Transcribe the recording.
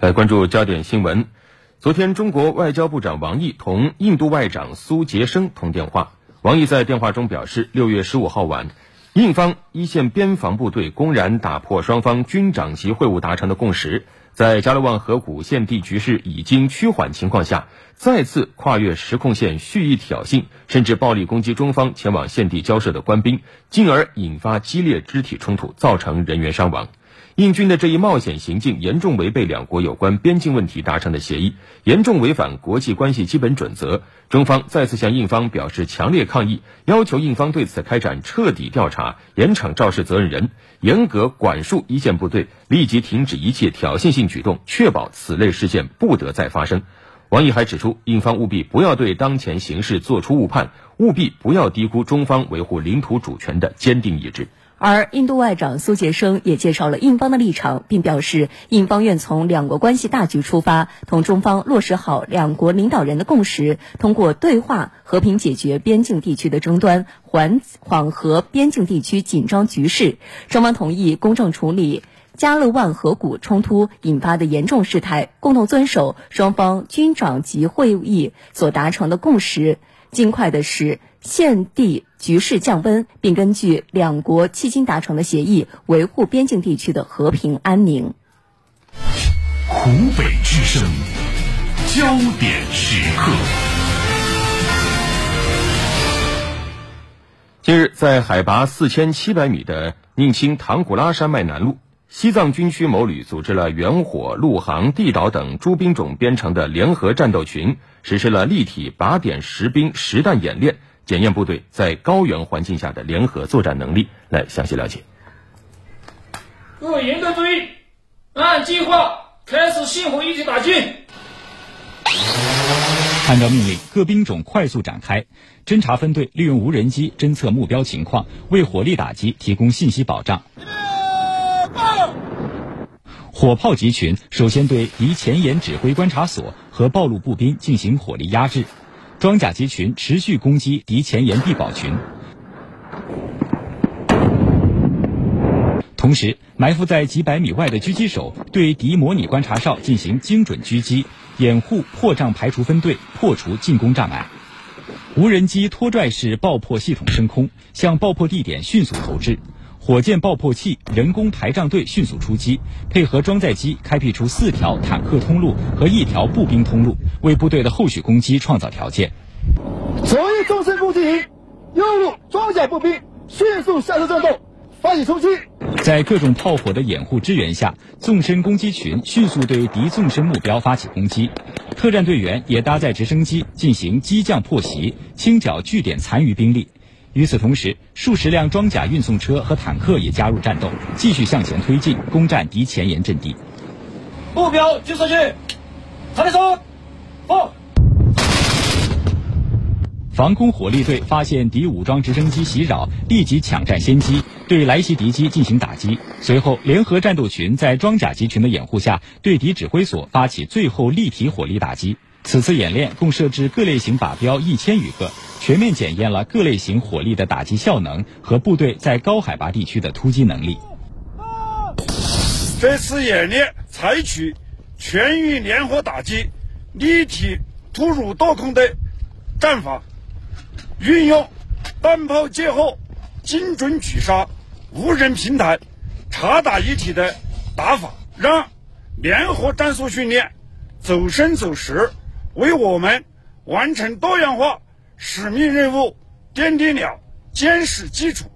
来关注焦点新闻。昨天，中国外交部长王毅同印度外长苏杰生通电话。王毅在电话中表示，六月十五号晚，印方一线边防部队公然打破双方军长级会晤达成的共识，在加勒万河谷现地局势已经趋缓情况下，再次跨越实控线蓄意挑衅，甚至暴力攻击中方前往现地交涉的官兵，进而引发激烈肢体冲突，造成人员伤亡。印军的这一冒险行径严重违背两国有关边境问题达成的协议，严重违反国际关系基本准则。中方再次向印方表示强烈抗议，要求印方对此开展彻底调查，严惩肇事责任人，严格管束一线部队，立即停止一切挑衅性举动，确保此类事件不得再发生。王毅还指出，印方务必不要对当前形势作出误判，务必不要低估中方维护领土主权的坚定意志。而印度外长苏杰生也介绍了印方的立场，并表示，印方愿从两国关系大局出发，同中方落实好两国领导人的共识，通过对话和平解决边境地区的争端，缓缓和边境地区紧张局势。双方同意公正处理加勒万河谷冲突引发的严重事态，共同遵守双方军长级会议所达成的共识。尽快的使现地局势降温，并根据两国迄今达成的协议，维护边境地区的和平安宁。湖北之声，焦点时刻。近日，在海拔四千七百米的宁青唐古拉山脉南麓。西藏军区某旅组织了远火、陆航、地导等诸兵种编成的联合战斗群，实施了立体靶点实兵实弹演练，检验部队在高原环境下的联合作战能力。来详细了解。各位严格注意，按计划开始信火一体打击。按照命令，各兵种快速展开。侦察分队利用无人机侦测目标情况，为火力打击提供信息保障。火炮集群首先对敌前沿指挥观察所和暴露步兵进行火力压制，装甲集群持续攻击敌前沿地堡群。同时，埋伏在几百米外的狙击手对敌模拟观察哨进行精准狙击，掩护破障排除分队破除进攻障碍。无人机拖拽式爆破系统升空，向爆破地点迅速投掷。火箭爆破器、人工排障队迅速出击，配合装载机开辟出四条坦克通路和一条步兵通路，为部队的后续攻击创造条件。左翼纵深攻击营，右路装甲步兵迅速下车战斗，发起冲击。在各种炮火的掩护支援下，纵深攻击群迅速对敌纵深目标发起攻击，特战队员也搭载直升机进行机降破袭，清剿据点残余兵力。与此同时，数十辆装甲运送车和坦克也加入战斗，继续向前推进，攻占敌前沿阵地。目标击射去，查理松，放。防空火力队发现敌武装直升机袭扰，立即抢占先机，对来袭敌机进行打击。随后，联合战斗群在装甲集群的掩护下，对敌指挥所发起最后立体火力打击。此次演练共设置各类型靶标一千余个。全面检验了各类型火力的打击效能和部队在高海拔地区的突击能力。这次演练采取全域联合打击、立体突入多空的战法，运用弹炮结合、精准狙杀、无人平台、查打一体的打法，让联合战术训练走深走实，为我们完成多样化。使命任务奠定了坚实基础。